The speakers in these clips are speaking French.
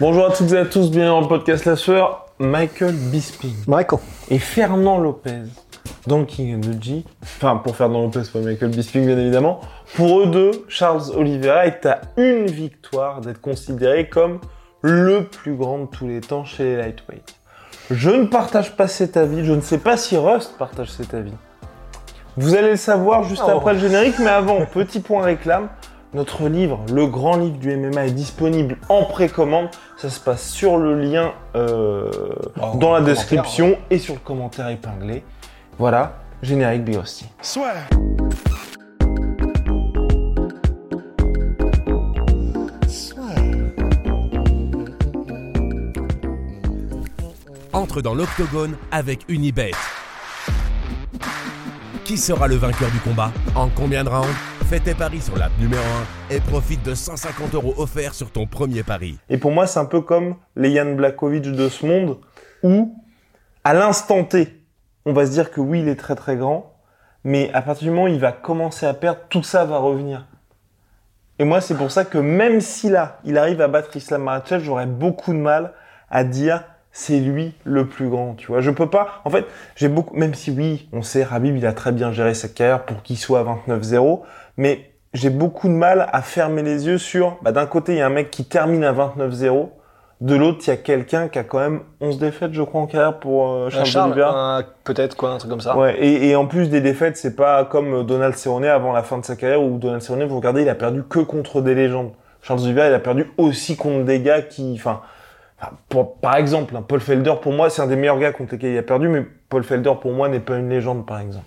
Bonjour à toutes et à tous, bienvenue dans le podcast La Sueur. Michael Bisping Michael. et Fernand Lopez dans King and the G. Enfin, pour Fernand Lopez, pas Michael Bisping, bien évidemment. Pour eux deux, Charles Oliveira est à une victoire d'être considéré comme le plus grand de tous les temps chez les lightweights. Je ne partage pas cet avis, je ne sais pas si Rust partage cet avis. Vous allez le savoir juste Oh. après le générique, mais avant, petit point réclame. Notre livre, le grand livre du MMA, est disponible en précommande. Ça se passe sur le lien euh, Oh, dans la description et sur le commentaire épinglé. Voilà, générique Big Rusty. entre dans l'octogone avec Unibet. Qui sera le vainqueur du combat? En combien de rounds? Fais tes paris sur l'app numéro 1 et profite de 150 euros offerts sur ton premier pari. Et pour moi, c'est un peu comme les Jan Blakovic de ce monde, où, à l'instant T, on va se dire que oui, il est très très grand, mais à partir du moment où il va commencer à perdre, tout ça va revenir. Et moi, c'est pour ça que même si là, il arrive à battre Islam Makhachev, j'aurais beaucoup de mal à dire c'est lui le plus grand, tu vois. Je peux pas, en fait, j'ai beaucoup, même si oui, on sait, Rabib, il a très bien géré sa carrière pour qu'il soit à 29-0, mais j'ai beaucoup de mal à fermer les yeux sur, bah, d'un côté, il y a un mec qui termine à 29-0, de l'autre, il y a quelqu'un qui a quand même 11 défaites, je crois, en carrière pour euh, Charles, Charles, peut-être quoi, un truc comme ça. Ouais, et, et en plus des défaites, c'est pas comme Donald Cerrone avant la fin de sa carrière où Donald Cerrone, vous regardez, il a perdu que contre des légendes. Charles Oliveira, il a perdu aussi contre des gars qui, enfin, enfin, pour- par exemple, hein, Paul Felder, pour moi, c'est un des meilleurs gars contre lesquels il a perdu, mais Paul Felder, pour moi, n'est pas une légende, par exemple.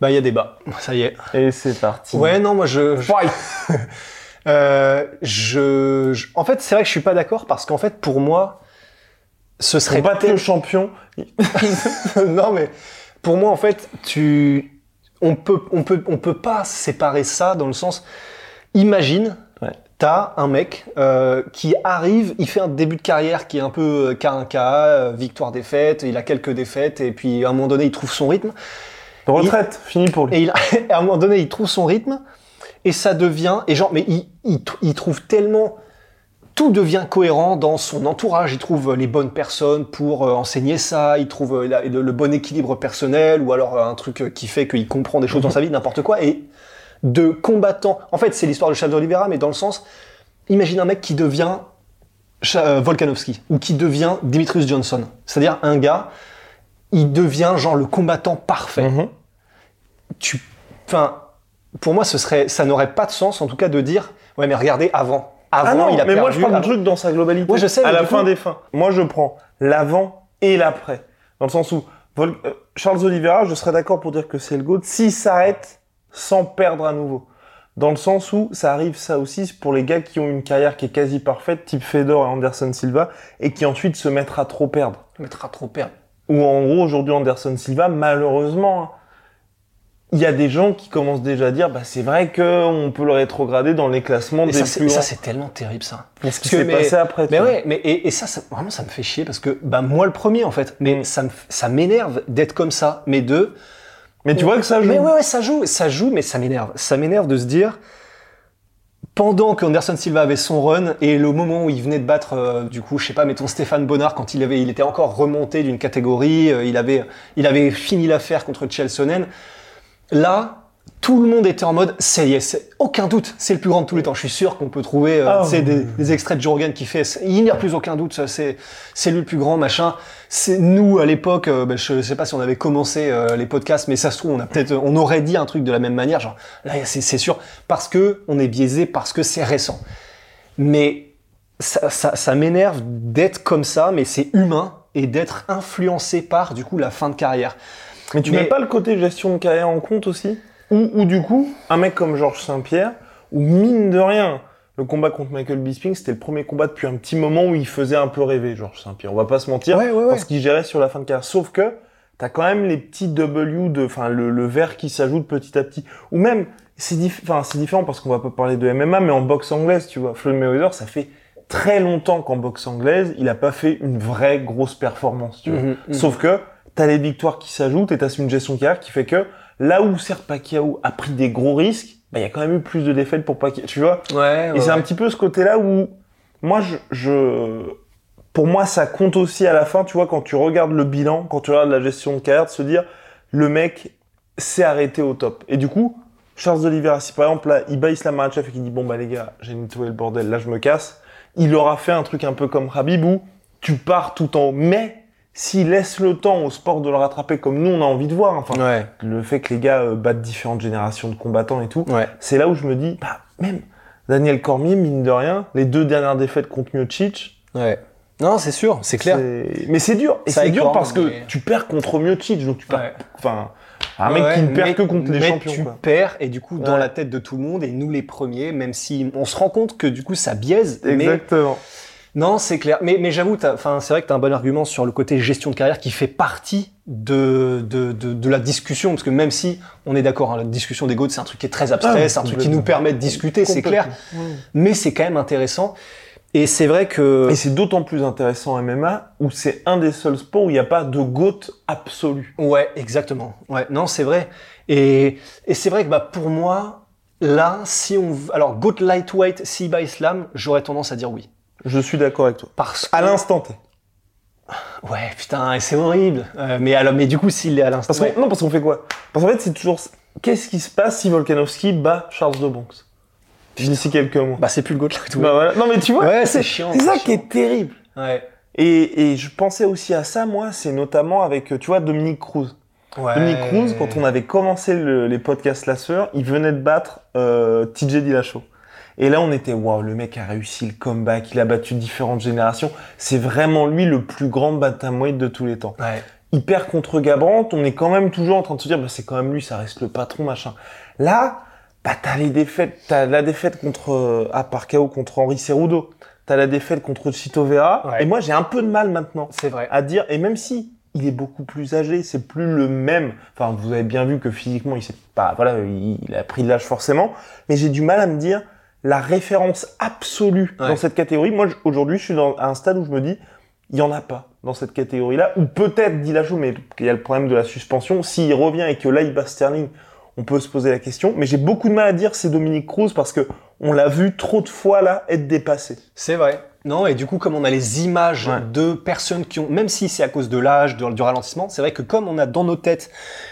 Bah, il y a débat. Ça y est. Et c'est parti. Ouais, non, moi, je. je- Euh, je, je- En fait, c'est vrai que je suis pas d'accord parce qu'en fait, pour moi, ce serait. Pour battre le champion, non, mais pour moi, en fait, tu. On peut, on peut, on peut pas séparer ça dans le sens. Imagine, Ouais. t'as un mec euh, qui arrive, il fait un début de carrière qui est un peu euh, cas un cas, euh, victoire-défaite, il a quelques défaites, et puis à un moment donné, il trouve son rythme. Retraite, fini pour lui. Et il, à un moment donné, il trouve son rythme et ça devient et genre mais il, il, tr- il trouve tellement tout devient cohérent dans son entourage. Il trouve les bonnes personnes pour euh, enseigner ça. Il trouve euh, le, bon équilibre personnel ou alors euh, un truc qui fait qu'il comprend des choses dans sa vie, n'importe quoi. Et de combattant. En fait, c'est l'histoire de Charles Oliveira, mais dans le sens, imagine un mec qui devient Volkanovski ou qui devient Dimitrius Johnson. C'est-à-dire un gars, il devient genre le combattant parfait Mhm. Tu, enfin, pour moi, ce serait, ça n'aurait pas de sens, en tout cas, de dire, ouais, mais regardez avant. Avant, Ah non, il a mais perdu. moi je avant- du truc dans sa globalité. Ouais, je sais, À la fin coup- des fins. Moi je prends l'avant et l'après. Dans le sens où Vol- euh, Charles Oliveira, je serais d'accord pour dire que c'est le GOAT s'il s'arrête sans perdre à nouveau. Dans le sens où ça arrive ça aussi pour les gars qui ont une carrière qui est quasi parfaite, type Fedor et Anderson Silva, et qui ensuite se mettent à trop perdre. mettra trop perdre. Ou en gros aujourd'hui Anderson Silva, malheureusement, hein, il y a des gens qui commencent déjà à dire, bah c'est vrai que on peut le rétrograder dans les classements Et des ça, c'est, plus ça, c'est tellement terrible, ça. Parce que s'est mais- passé après. Mais ouais, mais et, et ça, ça, vraiment, ça me fait chier parce que, bah, moi le premier, en fait. Mais Mm. ça me, ça m'énerve d'être comme ça. Mais deux. Mais tu vois que ça joue. Mais ouais, ouais, ça joue, ça joue, mais ça m'énerve. Ça m'énerve de se dire, pendant qu'Anderson Silva avait son run et le moment où il venait de battre, euh, du coup, je sais pas, mettons Stéphane Bonnard quand il avait, il était encore remonté d'une catégorie, euh, il avait, il avait fini l'affaire contre Chelsonen. Là, tout le monde était en mode, ça y est, c'est- aucun doute, c'est le plus grand de tous les temps. Je suis sûr qu'on peut trouver euh, Ah, des, des extraits de Joe Rogan qui fait, il n'y a plus aucun doute, ça, c'est, c'est lui le plus grand, machin. C'est nous à l'époque, euh, ben, je sais pas si on avait commencé euh, les podcasts, mais ça se trouve, on a peut-être, on aurait dit un truc de la même manière, genre là, c'est, c'est sûr, parce que on est biaisé, parce que c'est récent. Mais ça, ça, ça m'énerve d'être comme ça, mais c'est humain et d'être influencé par du coup la fin de carrière. Mais tu mets pas le côté gestion de carrière en compte aussi? Ou, ou du coup, un mec comme Georges Saint-Pierre, où mine de rien, le combat contre Michael Bisping, c'était le premier combat depuis un petit moment où il faisait un peu rêver Georges Saint-Pierre. On va pas se mentir, Ouais, ouais, ouais. parce qu'il gérait sur la fin de carrière. Sauf que t'as quand même les petits W de, enfin le, le vert qui s'ajoute petit à petit. Ou même, c'est diff- enfin c'est différent parce qu'on va pas parler de MMA, mais en boxe anglaise, tu vois, Floyd Mayweather, ça fait très longtemps qu'en boxe anglaise, il a pas fait une vraie grosse performance, tu vois. Mhm, mhm. Sauf que t'as les victoires qui s'ajoutent et t'as une gestion carrière qui fait que là où certes Pacquiao a pris des gros risques, bah il y a quand même eu plus de défaites pour Pacquiao, tu vois. Ouais, Et c'est un petit peu ce côté-là où moi je, je pour moi ça compte aussi à la fin, tu vois, quand tu regardes le bilan, quand tu regardes la gestion de carrière, de se dire le mec s'est arrêté au top. Et du coup, Charles Oliveira, si par exemple là, il bat Islam Makhachev et qu'il dit bon bah les gars, j'ai nettoyé le bordel, là je me casse, il aura fait un truc un peu comme Habib où tu pars tout en haut. Mais s'il laisse le temps au sport de le rattraper comme nous on a envie de voir, enfin Ouais, le fait que les gars euh, battent différentes générations de combattants et tout, ouais. c'est là où je me dis, bah, même Daniel Cormier, mine de rien, les deux dernières défaites contre Miocic, Ouais. Non, c'est sûr, c'est clair. mais c'est dur. Et Ça c'est dur parce que mais- tu perds contre Miocic, donc tu perds. Ouais. Enfin, un mec Ouais, qui ne perd mais- que contre les mais champions. tu quoi. perds et du coup dans la tête de tout le monde et nous les premiers, même si on se rend compte que du coup ça biaise. Mais Exactement. Non, c'est clair. Mais, mais j'avoue, enfin c'est vrai que tu as un bon argument sur le côté gestion de carrière qui fait partie de, de, de, de la discussion parce que même si on est d'accord, hein, la discussion des GOAT c'est un truc qui est très abstrait, Ah, c'est un truc qui nous permet de discuter, c'est clair. Mais c'est quand même intéressant. Et c'est vrai que Et c'est d'autant plus intéressant en MMA où c'est un des seuls sports où il n'y a pas de GOAT absolu. Ouais, exactement. Ouais, non, c'est vrai. Et, et c'est vrai que bah, pour moi, là, si on. Alors, GOAT Lightweight, si by Islam, j'aurais tendance à dire oui. Je suis d'accord avec toi. Parce que. À l'instant T. Ouais, putain, et c'est horrible. Euh, mais, alors, mais du coup, s'il est à l'instant. Qu'on- Non, parce qu'on fait quoi? Parce qu'en fait, c'est toujours. Qu'est-ce qui se passe si Volkanovski bat Charles de Bronx D'ici quelques mois. Bah, c'est plus le GOAT Lightweight. Bah voilà. Non, mais tu vois, Ouais, c'est chiant. c'est ça qui est terrible. Ouais. Et, et je pensais aussi à ça, moi, c'est notamment avec, euh, tu vois, Dominique Cruz. ouais. Dominique Cruz, quand on avait commencé le- les podcasts La Sœur, il venait de battre euh, TJ Dillashaw. Et là, on était, waouh, le mec a réussi le comeback, il a battu différentes générations. C'est vraiment lui le plus grand bantamweight de tous les temps. Ouais. Il perd contre Gabrant, on est quand même toujours en train de se dire, bah, c'est quand même lui, ça reste le patron, machin. Là, bah, t'as les défaites, t'as la défaite contre, à par KO contre Henri Cerudo. T'as la défaite contre Chito Vera. Ouais. Et moi, j'ai un peu de mal maintenant C'est vrai. à dire, et même si il est beaucoup plus âgé, c'est plus le même. Enfin, vous avez bien vu que physiquement, il s'est pas, voilà, il, il a pris de l'âge forcément. Mais j'ai du mal à me dire la référence absolue Ouais. dans cette catégorie. Moi, aujourd'hui, je suis dans, à un stade où je me dis, il y en a pas dans cette catégorie-là. Ou peut-être Dillashaw, mais il y a le problème de la suspension. S'il revient et que là, il bat Sterling, on peut se poser la question. Mais j'ai beaucoup de mal à dire c'est Dominique Cruz parce que on l'a vu trop de fois là être dépassé. C'est vrai. Non, et du coup, comme on a les images Ouais. de personnes qui ont, même si c'est à cause de l'âge, de- du ralentissement, c'est vrai que comme on a dans nos têtes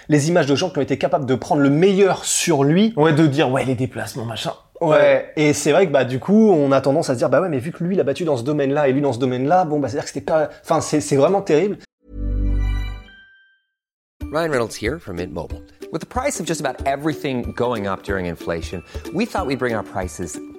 les images de gens qui ont été capables de prendre le meilleur sur lui, Ouais, de dire, ouais, les déplacements, machin. Ouais. Et c'est vrai que bah du coup, on a tendance à se dire bah ouais, mais vu que lui il a battu dans ce domaine-là et lui dans ce domaine-là, bon bah c'est à dire que c'était pas, enfin c'est c'est vraiment terrible. Ryan Reynolds here from Mint Mobile. With the price of just about everything going up during inflation, we thought we'd bring our prices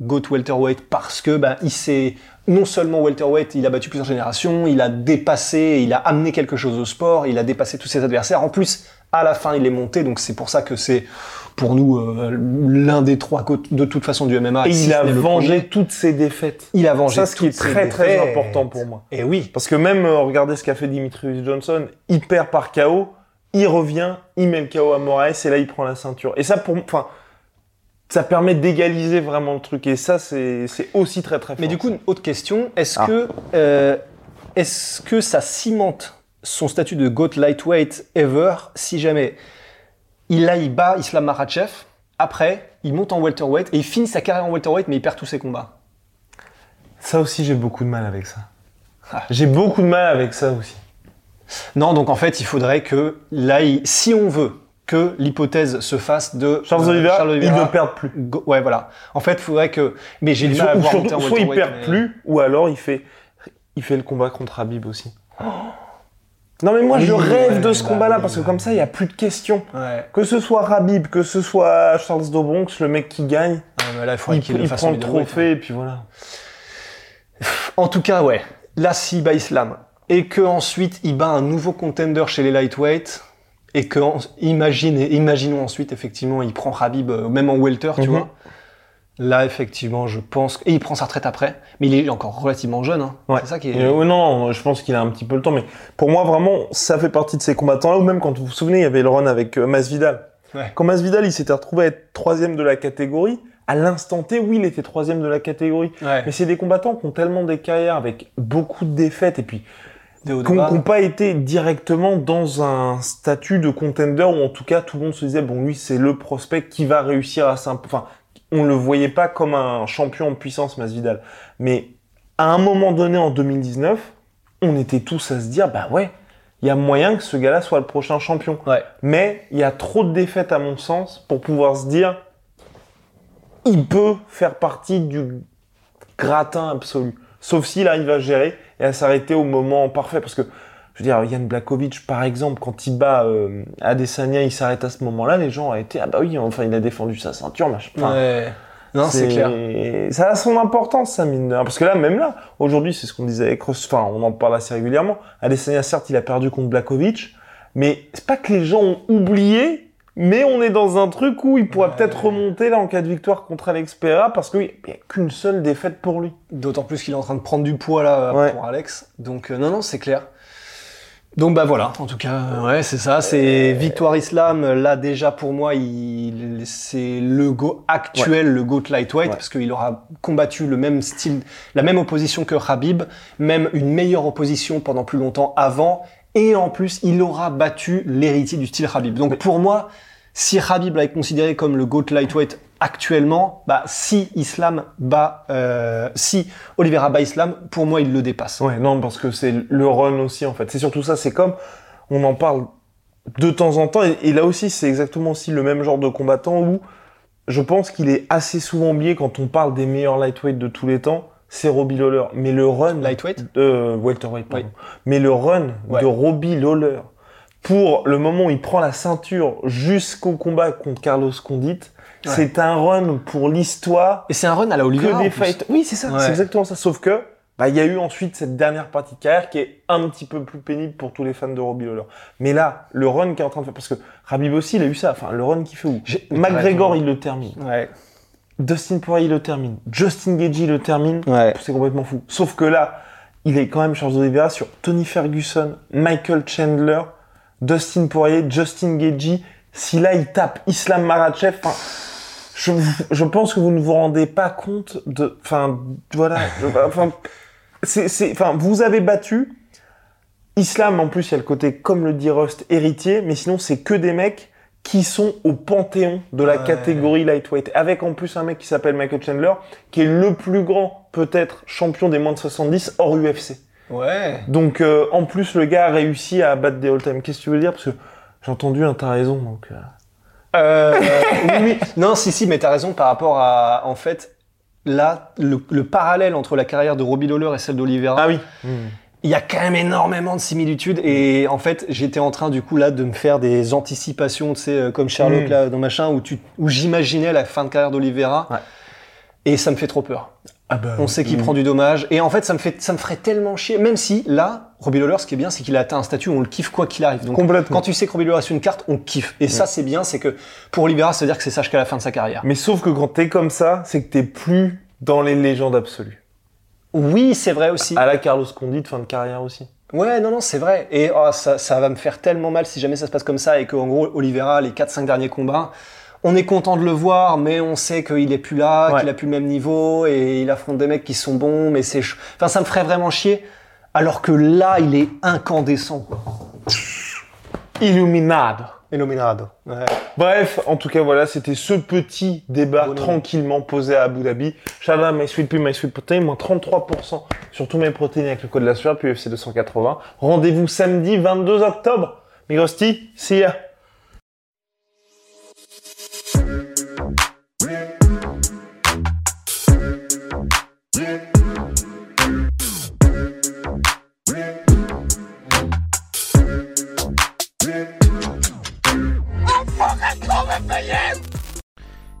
go to welterweight parce que bah il s'est non seulement welterweight, il a battu plusieurs générations, il a dépassé, il a amené quelque chose au sport, il a dépassé tous ses adversaires. En plus, à la fin, il est monté, donc c'est pour ça que c'est pour nous euh, l'un des trois côtes de toute façon du MMA. Et si il a vengé toutes ses défaites. Il a vengé Ça, ce qui est très très important pour moi. Et oui, Parce que même, euh, regardez ce qu'a fait Dimitrius Johnson, il perd par KO, il revient, il met le KO à Moraes et là il prend la ceinture. Et ça, pour, enfin, ça permet d'égaliser vraiment le truc. Et ça, c'est aussi très très fort. Mais du coup, une autre question, est-ce Ah. que, euh, est-ce que ça cimente son statut de GOAT lightweight ever si jamais il là, il bat Islam Makhachev, après, il monte en welterweight et il finit sa carrière en welterweight mais il perd tous ses combats? Ça aussi, j'ai beaucoup de mal avec ça. Ah. J'ai beaucoup de mal avec ça aussi. Non, donc en fait, il faudrait que là, il- si on veut que l'hypothèse se fasse de Charles euh, Oliveira, Charles il Oliveira. ne perd plus. Go- Ouais, voilà. En fait, il faudrait que. Mais j'ai du mal à voir en soit il perd mais- plus, ou alors il fait, il fait le combat contre Habib aussi. Non mais moi je rêve ouais, de ce bah combat-là parce que comme ça il y a plus de questions. Ouais. Que ce soit Habib, que ce soit Charles Dobronx, le mec qui gagne, Ah, mais là, il il, il fasse prend en le trophée et puis voilà. hein. En tout cas, ouais. Là, s'il bat Islam et que ensuite il bat un nouveau contender chez les lightweight et que imagine, imaginons ensuite effectivement il prend Habib euh, même en welter, tu Mhm. vois. Là, effectivement, je pense et il prend sa retraite après, mais il est encore relativement jeune. Hein. Ouais. C'est ça qui est. Euh, non, je pense qu'il a un petit peu le temps, mais pour moi vraiment ça fait partie de ces combattants-là. Ou même quand vous vous souvenez, il y avait le run avec euh, Masvidal. Ouais. Quand Masvidal il s'était retrouvé à être troisième de la catégorie, à l'instant T, oui, il était troisième de la catégorie. Ouais. Mais c'est des combattants qui ont tellement des carrières avec beaucoup de défaites et puis Bas. n'ont pas été directement dans un statut de contender où en tout cas tout le monde se disait bon lui c'est le prospect qui va réussir à s'imposer. Enfin, on le voyait pas comme un champion en puissance Masvidal. Mais à un moment donné en 2019, on était tous à se dire bah ouais, il y a moyen que ce gars-là soit le prochain champion. Ouais. Mais il y a trop de défaites à mon sens pour pouvoir se dire il peut faire partie du gratin absolu. Sauf s'il arrive à gérer et à s'arrêter au moment parfait. Parce que, je veux dire, Yann Blakovic, par exemple, quand il bat euh, Adesanya, il s'arrête à ce moment-là, les gens ont été, ah bah oui, enfin, il a défendu sa ceinture, machin. Enfin, Ouais. Non, c'est clair. Ça a son importance, ça, mine de rien. Parce que là, même là, aujourd'hui, c'est ce qu'on disait avec Ross- enfin, on en parle assez régulièrement. Adesanya, certes, il a perdu contre Blakovic, mais c'est pas que les gens ont oublié, mais on est dans un truc où il pourra Ouais. peut-être remonter là en cas de victoire contre Alex Pereira parce qu'il n'y a qu'une seule défaite pour lui. D'autant plus qu'il est en train de prendre du poids là Ouais. pour Alex. Donc euh, non, non, c'est clair. Donc bah voilà, en tout cas, euh, ouais, c'est ça, c'est victoire Islam. Là déjà pour moi, il, c'est le go actuel, le goat lightweight, Ouais. parce qu'il aura combattu le même style, la même opposition que Habib, même une meilleure opposition pendant plus longtemps avant, et en plus il aura battu l'héritier du style Habib. Donc pour moi, si Habib est considéré comme le GOAT lightweight actuellement, bah, si Islam bat, euh, si Oliveira bat Islam, pour moi, il le dépasse. Ouais, non, parce que c'est le run aussi, en fait. C'est surtout ça, c'est comme, on en parle de temps en temps, et, et là aussi, c'est exactement aussi le même genre de combattant où je pense qu'il est assez souvent oublié quand on parle des meilleurs lightweight de tous les temps, c'est Robbie Lawler. Mais le run... Lightweight? de welterweight, pardon. Oui. Mais le run Ouais. de Robbie Lawler pour le moment où il prend la ceinture jusqu'au combat contre Carlos Condit, Ouais. c'est un run pour l'histoire Et c'est un run à la Oliveira. que des fights. Oui, c'est ça, Ouais. c'est exactement ça. Sauf que, bah, il y a eu ensuite cette dernière partie de carrière qui est un petit peu plus pénible pour tous les fans de Robbie Lawler. Mais là, le run qui est en train de faire, parce que Rabib aussi, il a eu ça. Enfin, le run qu'il fait où McGregor, il le termine. Ouais. Dustin Poirier, le termine. Justin Gagey, le termine. Ouais. C'est complètement fou. Sauf que là, il est quand même Charles Oliveira sur Tony Ferguson, Michael Chandler, Dustin Poirier, Justin Gagey. Si là, il tape Islam Makhachev, enfin, je, je pense que vous ne vous rendez pas compte de, enfin, voilà, c'est, enfin, vous avez battu Islam. En plus, il y a le côté, comme le dit Rust, héritier, mais sinon, c'est que des mecs qui sont au panthéon de la Ouais. catégorie lightweight. Avec en plus un mec qui s'appelle Michael Chandler, qui est le plus grand, peut-être, champion des moins de 70 hors UFC. Ouais. Donc, euh, en plus, le gars a réussi à battre des all-time. Qu'est-ce que tu veux dire? Parce que j'ai entendu, hein, t'as raison, donc... euh, Euh, oui, oui. Non, si, si, mais t'as raison par rapport à, en fait, là, le, le parallèle entre la carrière de Robbie Lawler et celle d'Oliveira. Ah oui. Il y a quand même énormément de similitudes et en fait j'étais en train du coup là de me faire des anticipations tu sais euh, comme Sherlock Mm. là dans machin où tu où j'imaginais la fin de carrière d'Oliveira Ouais. et ça me fait trop peur. Ah bah, on sait qu'il prend du dommage. Et en fait ça me fait ça me ferait tellement chier. Même si là Robbie Lawler ce qui est bien c'est qu'il a atteint un statut où on le kiffe quoi qu'il arrive. Donc Complètement. quand tu sais que Robbie Lawler sur une carte on kiffe. Et ça c'est bien c'est que pour Oliveira ça veut dire que c'est ça jusqu'à la fin de sa carrière. Mais sauf que quand t'es comme ça, c'est que t'es plus dans les légendes absolues. Oui c'est vrai aussi À la Carlos Condit, fin de carrière aussi. Ouais, non, non, c'est vrai. Et oh, ça, ça va me faire tellement mal si jamais ça se passe comme ça et qu'en gros, Oliveira, les 4-5 derniers combats, on est content de le voir, mais on sait qu'il est plus là, Ouais. qu'il a plus le même niveau et il affronte des mecs qui sont bons, mais c'est. ch- Enfin, ça me ferait vraiment chier. Alors que là, il est incandescent, quoi. Ouais. Bref, en tout cas, voilà, c'était ce petit débat Bon, tranquillement posé à Abu Dhabi. Out my sweet pea, my sweet protein, moins 33% sur tous mes protéines avec le code de la sueur, puis UFC 280. Rendez-vous samedi 22 octobre. Migrosti, see ya.